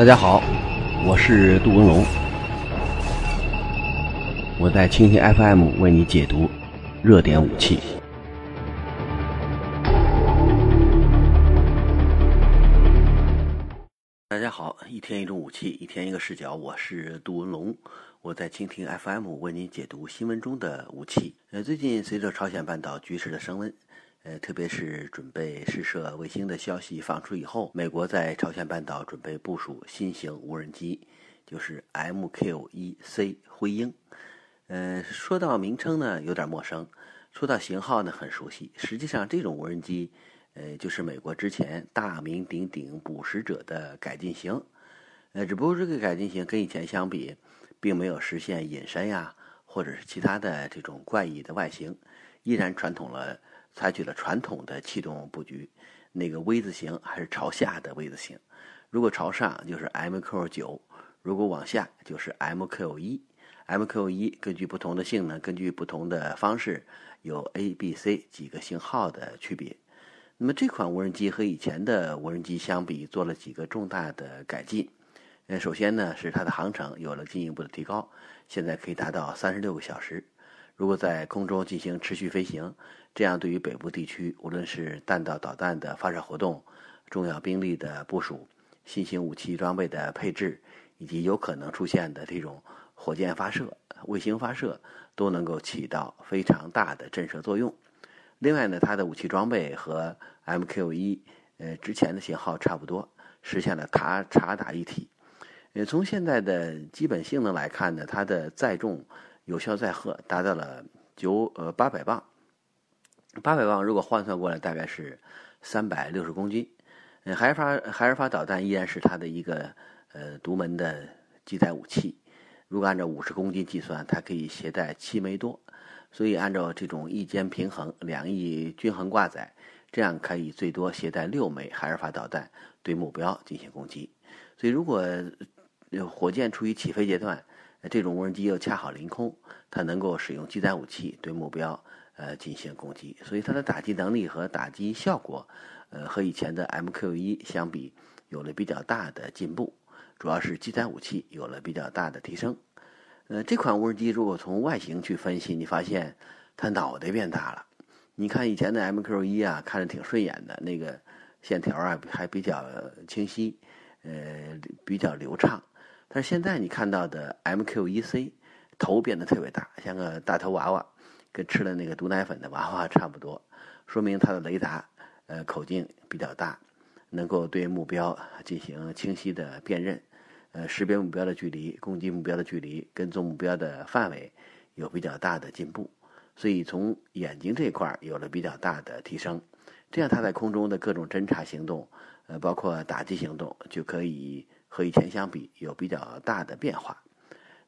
大家好，我是杜文龙，我在蜻蜓 FM 为你解读热点武器。大家好，一天一种武器，一天一个视角，我是杜文龙，我在蜻蜓 FM 为你解读新闻中的武器。呃，最近随着朝鲜半岛局势的升温。呃，特别是准备试射卫星的消息放出以后，美国在朝鲜半岛准备部署新型无人机，就是 MQ-1C 灰鹰。呃，说到名称呢，有点陌生；说到型号呢，很熟悉。实际上，这种无人机，呃，就是美国之前大名鼎鼎捕食者的改进型。呃，只不过这个改进型跟以前相比，并没有实现隐身呀，或者是其他的这种怪异的外形，依然传统了。采取了传统的气动布局，那个 V 字形还是朝下的 V 字形。如果朝上就是 MQ9，如果往下就是 MQ1。MQ1 根据不同的性能，根据不同的方式，有 A、B、C 几个型号的区别。那么这款无人机和以前的无人机相比，做了几个重大的改进。呃，首先呢是它的航程有了进一步的提高，现在可以达到三十六个小时。如果在空中进行持续飞行，这样对于北部地区，无论是弹道导弹的发射活动、重要兵力的部署、新型武器装备的配置，以及有可能出现的这种火箭发射、卫星发射，都能够起到非常大的震慑作用。另外呢，它的武器装备和 MQ-1 呃之前的型号差不多，实现了塔察打一体。呃，从现在的基本性能来看呢，它的载重。有效载荷达到了九呃八百磅，八百磅如果换算过来大概是三百六十公斤。嗯，海尔法海尔法导弹依然是它的一个呃独门的机载武器。如果按照五十公斤计算，它可以携带七枚多。所以按照这种一肩平衡、两翼均衡挂载，这样可以最多携带六枚海尔法导弹对目标进行攻击。所以如果火箭处于起飞阶段，这种无人机又恰好临空，它能够使用机载武器对目标呃进行攻击，所以它的打击能力和打击效果，呃和以前的 MQ-1 相比有了比较大的进步，主要是机载武器有了比较大的提升。呃，这款无人机如果从外形去分析，你发现它脑袋变大了。你看以前的 MQ-1 啊，看着挺顺眼的，那个线条啊还比较清晰，呃比较流畅。但是现在你看到的 MQ-1C 头变得特别大，像个大头娃娃，跟吃了那个毒奶粉的娃娃 差不多，说明它的雷达呃口径比较大，能够对目标进行清晰的辨认，呃识别目标的距离、攻击目标的距离、跟踪目标的范围有比较大的进步，所以从眼睛这一块有了比较大的提升，这样它在空中的各种侦察行动，呃包括打击行动就可以。和以前相比有比较大的变化。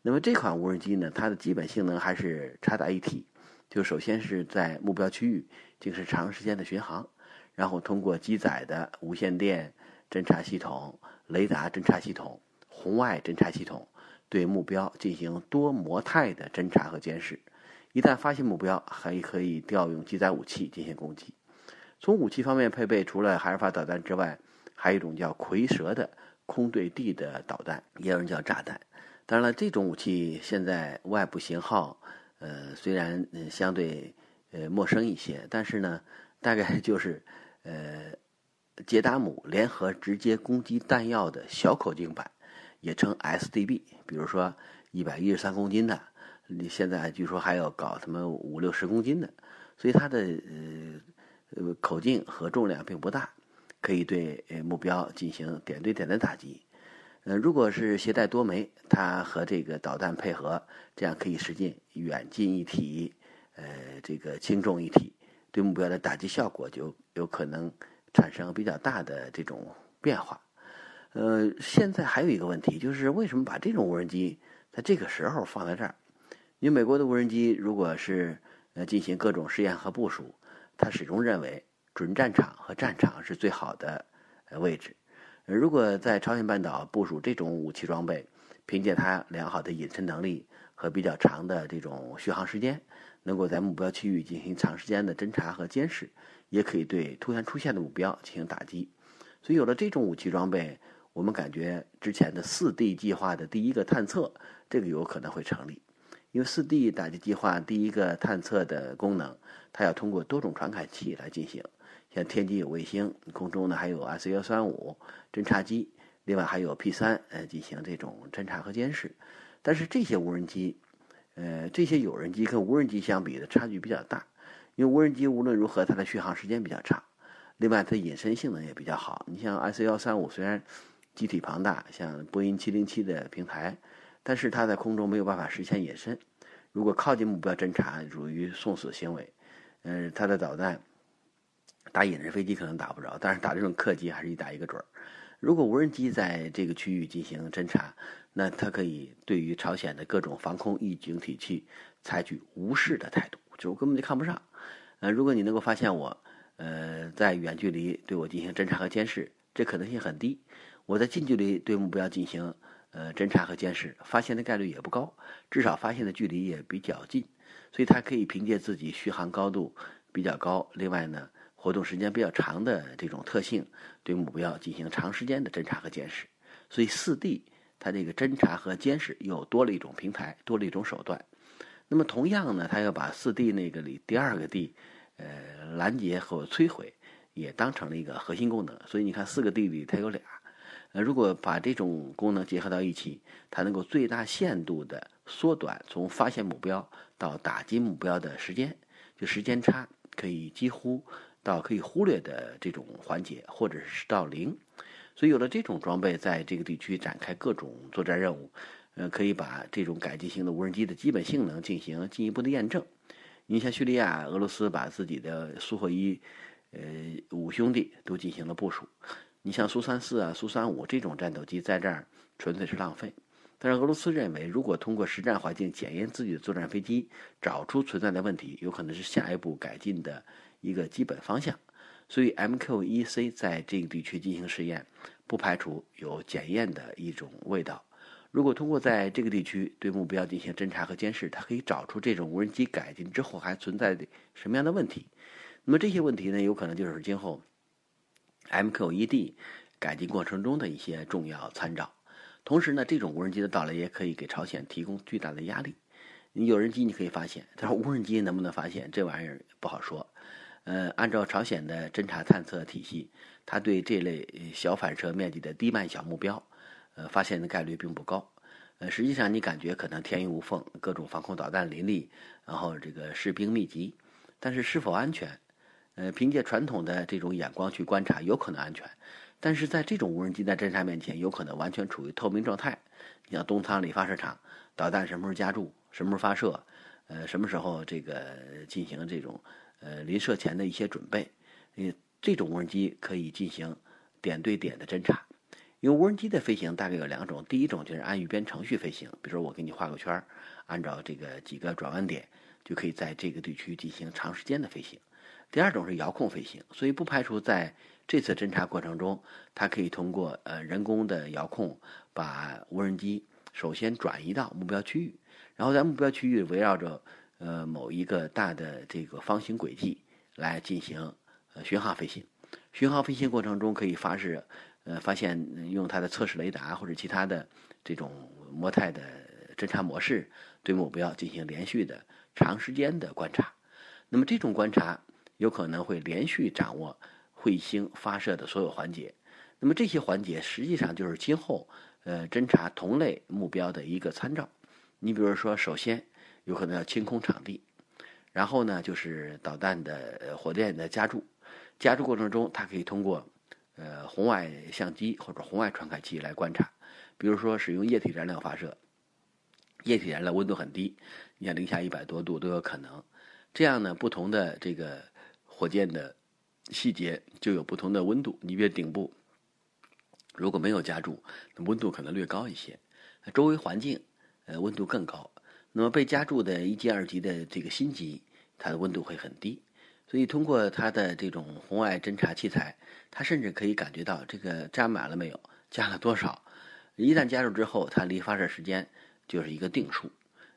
那么这款无人机呢，它的基本性能还是插打一体，就首先是在目标区域进行长时间的巡航，然后通过机载的无线电侦察系统、雷达侦察系统、红外侦察系统对目标进行多模态的侦察和监视。一旦发现目标，还可以调用机载武器进行攻击。从武器方面配备，除了海尔法导弹之外，还有一种叫蝰蛇的。空对地的导弹，也有人叫炸弹。当然了，这种武器现在外部型号，呃，虽然相对呃陌生一些，但是呢，大概就是呃捷达姆联合直接攻击弹药的小口径版，也称 SDB。比如说一百一十三公斤的，你现在据说还要搞什么五六十公斤的，所以它的呃呃口径和重量并不大。可以对呃目标进行点对点的打击，呃，如果是携带多枚，它和这个导弹配合，这样可以实现远近一体，呃，这个轻重一体，对目标的打击效果就有可能产生比较大的这种变化。呃，现在还有一个问题，就是为什么把这种无人机在这个时候放在这儿？因为美国的无人机如果是呃进行各种试验和部署，它始终认为。准战场和战场是最好的呃位置。如果在朝鲜半岛部署这种武器装备，凭借它良好的隐身能力和比较长的这种续航时间，能够在目标区域进行长时间的侦察和监视，也可以对突然出现的目标进行打击。所以有了这种武器装备，我们感觉之前的四 D 计划的第一个探测，这个有可能会成立。因为四 D 打击计划第一个探测的功能，它要通过多种传感器来进行，像天基有卫星，空中呢还有 S 幺三五侦察机，另外还有 P 三呃进行这种侦察和监视。但是这些无人机，呃这些有人机跟无人机相比的差距比较大，因为无人机无论如何它的续航时间比较长，另外它隐身性能也比较好。你像 S 幺三五虽然机体庞大，像波音七零七的平台。但是它在空中没有办法实现隐身，如果靠近目标侦察，属于送死行为。嗯，它的导弹打隐身飞机可能打不着，但是打这种客机还是一打一个准儿。如果无人机在这个区域进行侦察，那它可以对于朝鲜的各种防空预警体系采取无视的态度，就我根本就看不上。呃，如果你能够发现我，呃，在远距离对我进行侦察和监视，这可能性很低。我在近距离对目标进行。呃，侦察和监视发现的概率也不高，至少发现的距离也比较近，所以它可以凭借自己续航高度比较高，另外呢，活动时间比较长的这种特性，对目标进行长时间的侦察和监视。所以四 D 它这个侦察和监视又多了一种平台，多了一种手段。那么同样呢，它要把四 D 那个里第二个 D，呃，拦截和摧毁也当成了一个核心功能。所以你看四个 D 里它有俩。呃，如果把这种功能结合到一起，它能够最大限度的缩短从发现目标到打击目标的时间，就时间差可以几乎到可以忽略的这种环节，或者是到零。所以有了这种装备，在这个地区展开各种作战任务，呃，可以把这种改进型的无人机的基本性能进行进一步的验证。你像叙利亚，俄罗斯把自己的苏霍伊，呃，五兄弟都进行了部署。你像苏三四啊、苏三五这种战斗机在这儿纯粹是浪费，但是俄罗斯认为，如果通过实战环境检验自己的作战飞机，找出存在的问题，有可能是下一步改进的一个基本方向。所以 MQ-1C 在这个地区进行试验，不排除有检验的一种味道。如果通过在这个地区对目标进行侦察和监视，它可以找出这种无人机改进之后还存在的什么样的问题。那么这些问题呢，有可能就是今后。MQ-1D 改进过程中的一些重要参照。同时呢，这种无人机的到来也可以给朝鲜提供巨大的压力。你有人机你可以发现，但是无人机能不能发现这玩意儿不好说。呃，按照朝鲜的侦察探测体系，它对这类小反射面积的低慢小目标，呃，发现的概率并不高。呃，实际上你感觉可能天衣无缝，各种防空导弹林立，然后这个士兵密集，但是是否安全？呃，凭借传统的这种眼光去观察，有可能安全，但是在这种无人机在侦察面前，有可能完全处于透明状态。你像东仓里发射场，导弹什么时候加注，什么时候发射，呃，什么时候这个进行这种呃临射前的一些准备，呃，这种无人机可以进行点对点的侦察。因为无人机的飞行大概有两种，第一种就是按预编程序飞行，比如说我给你画个圈，按照这个几个转弯点，就可以在这个地区进行长时间的飞行。第二种是遥控飞行，所以不排除在这次侦察过程中，它可以通过呃人工的遥控，把无人机首先转移到目标区域，然后在目标区域围绕着呃某一个大的这个方形轨迹来进行呃巡航飞行。巡航飞行过程中可以发射呃发现用它的测试雷达或者其他的这种模态的侦察模式对目标进行连续的长时间的观察。那么这种观察。有可能会连续掌握彗星发射的所有环节，那么这些环节实际上就是今后呃侦察同类目标的一个参照。你比如说，首先有可能要清空场地，然后呢就是导弹的火箭的加注，加注过程中它可以通过呃红外相机或者红外传感器来观察，比如说使用液体燃料发射，液体燃料温度很低，你看零下一百多度都有可能，这样呢不同的这个。火箭的细节就有不同的温度。你比如顶部如果没有加注，温度可能略高一些；周围环境呃温度更高。那么被加注的一级、二级的这个新级，它的温度会很低。所以通过它的这种红外侦察器材，它甚至可以感觉到这个加满了没有，加了多少。一旦加入之后，它离发射时间就是一个定数。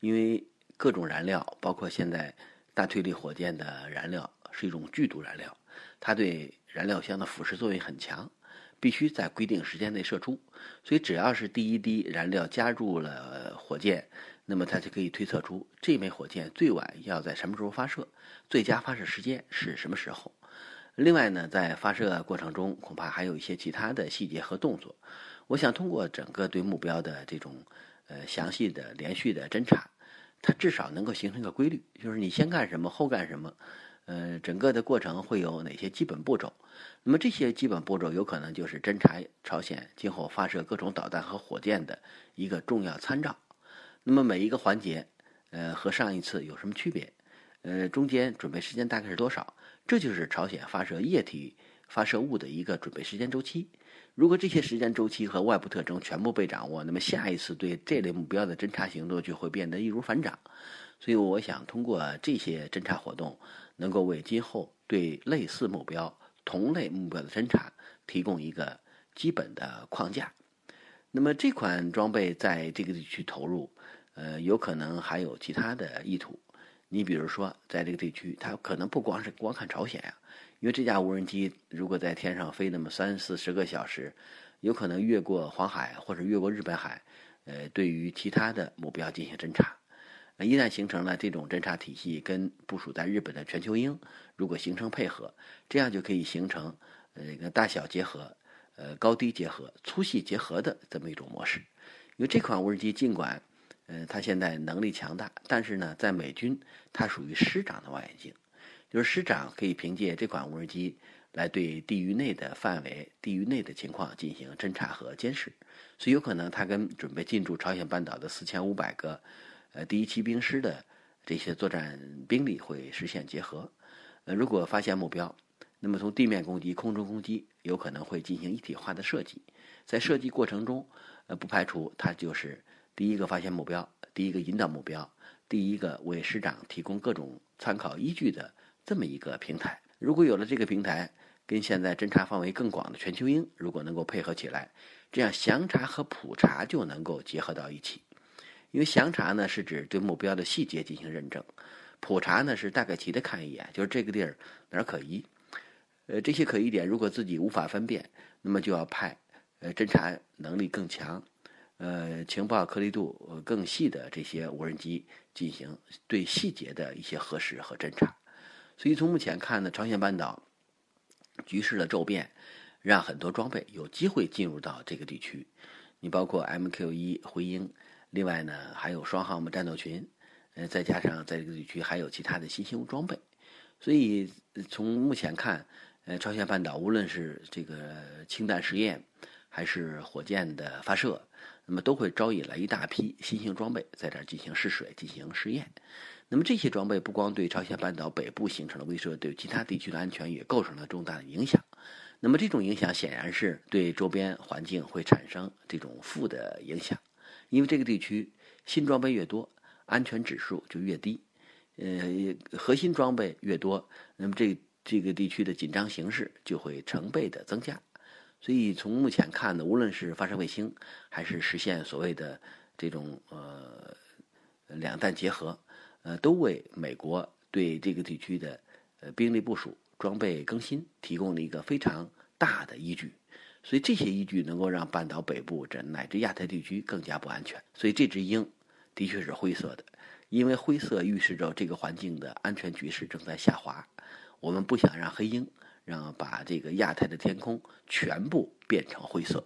因为各种燃料，包括现在大推力火箭的燃料。是一种剧毒燃料，它对燃料箱的腐蚀作用很强。必须在规定时间内射出。所以只要是第一滴燃料加入了火箭，那么它就可以推测出这枚火箭最晚要在什么时候发射，最佳发射时间是什么时候。另外呢，在发射过程中，恐怕还有一些其他的细节和动作。我想通过整个对目标的这种呃详细的连续的侦查，它至少能够形成一个规律，就是你先干什么，后干什么，呃，整个的过程会有哪些基本步骤。那么这些基本步骤有可能就是侦察朝鲜今后发射各种导弹和火箭的一个重要参照。那么每一个环节，呃，和上一次有什么区别？呃，中间准备时间大概是多少？这就是朝鲜发射液体发射物的一个准备时间周期。如果这些时间周期和外部特征全部被掌握，那么下一次对这类目标的侦察行动就会变得易如反掌。所以，我想通过这些侦察活动，能够为今后对类似目标、同类目标的侦察提供一个基本的框架。那么，这款装备在这个地区投入，呃，有可能还有其他的意图。你比如说，在这个地区，它可能不光是光看朝鲜呀，因为这架无人机如果在天上飞那么三四十个小时，有可能越过黄海或者越过日本海，呃，对于其他的目标进行侦察。一旦形成了这种侦察体系，跟部署在日本的全球鹰如果形成配合，这样就可以形成呃个大小结合、呃高低结合、粗细结合的这么一种模式。因为这款无人机尽管。呃，它现在能力强大，但是呢，在美军它属于师长的望远镜，就是师长可以凭借这款无人机来对地域内的范围、地域内的情况进行侦察和监视，所以有可能它跟准备进驻朝鲜半岛的四千五百个呃第一骑兵师的这些作战兵力会实现结合。呃，如果发现目标，那么从地面攻击、空中攻击有可能会进行一体化的设计，在设计过程中，呃，不排除它就是。第一个发现目标，第一个引导目标，第一个为师长提供各种参考依据的这么一个平台。如果有了这个平台，跟现在侦查范围更广的全球鹰如果能够配合起来，这样详查和普查就能够结合到一起。因为详查呢是指对目标的细节进行认证，普查呢是大概齐的看一眼，就是这个地儿哪儿可疑。呃，这些可疑点如果自己无法分辨，那么就要派呃侦查能力更强。呃，情报颗粒度更细的这些无人机进行对细节的一些核实和侦查，所以从目前看呢，朝鲜半岛局势的骤变，让很多装备有机会进入到这个地区。你包括 MQ-1 回鹰，另外呢还有双航母战斗群，呃，再加上在这个地区还有其他的新型装备，所以从目前看，呃，朝鲜半岛无论是这个氢弹实验，还是火箭的发射。那么都会招引来一大批新型装备，在这儿进行试水、进行试验。那么这些装备不光对朝鲜半岛北部形成了威慑，对其他地区的安全也构成了重大的影响。那么这种影响显然是对周边环境会产生这种负的影响，因为这个地区新装备越多，安全指数就越低。呃，核心装备越多，那么这这个地区的紧张形势就会成倍的增加。所以从目前看呢，无论是发射卫星，还是实现所谓的这种呃两弹结合，呃，都为美国对这个地区的呃兵力部署、装备更新提供了一个非常大的依据。所以这些依据能够让半岛北部这乃至亚太地区更加不安全。所以这只鹰的确是灰色的，因为灰色预示着这个环境的安全局势正在下滑。我们不想让黑鹰。让把这个亚太的天空全部变成灰色。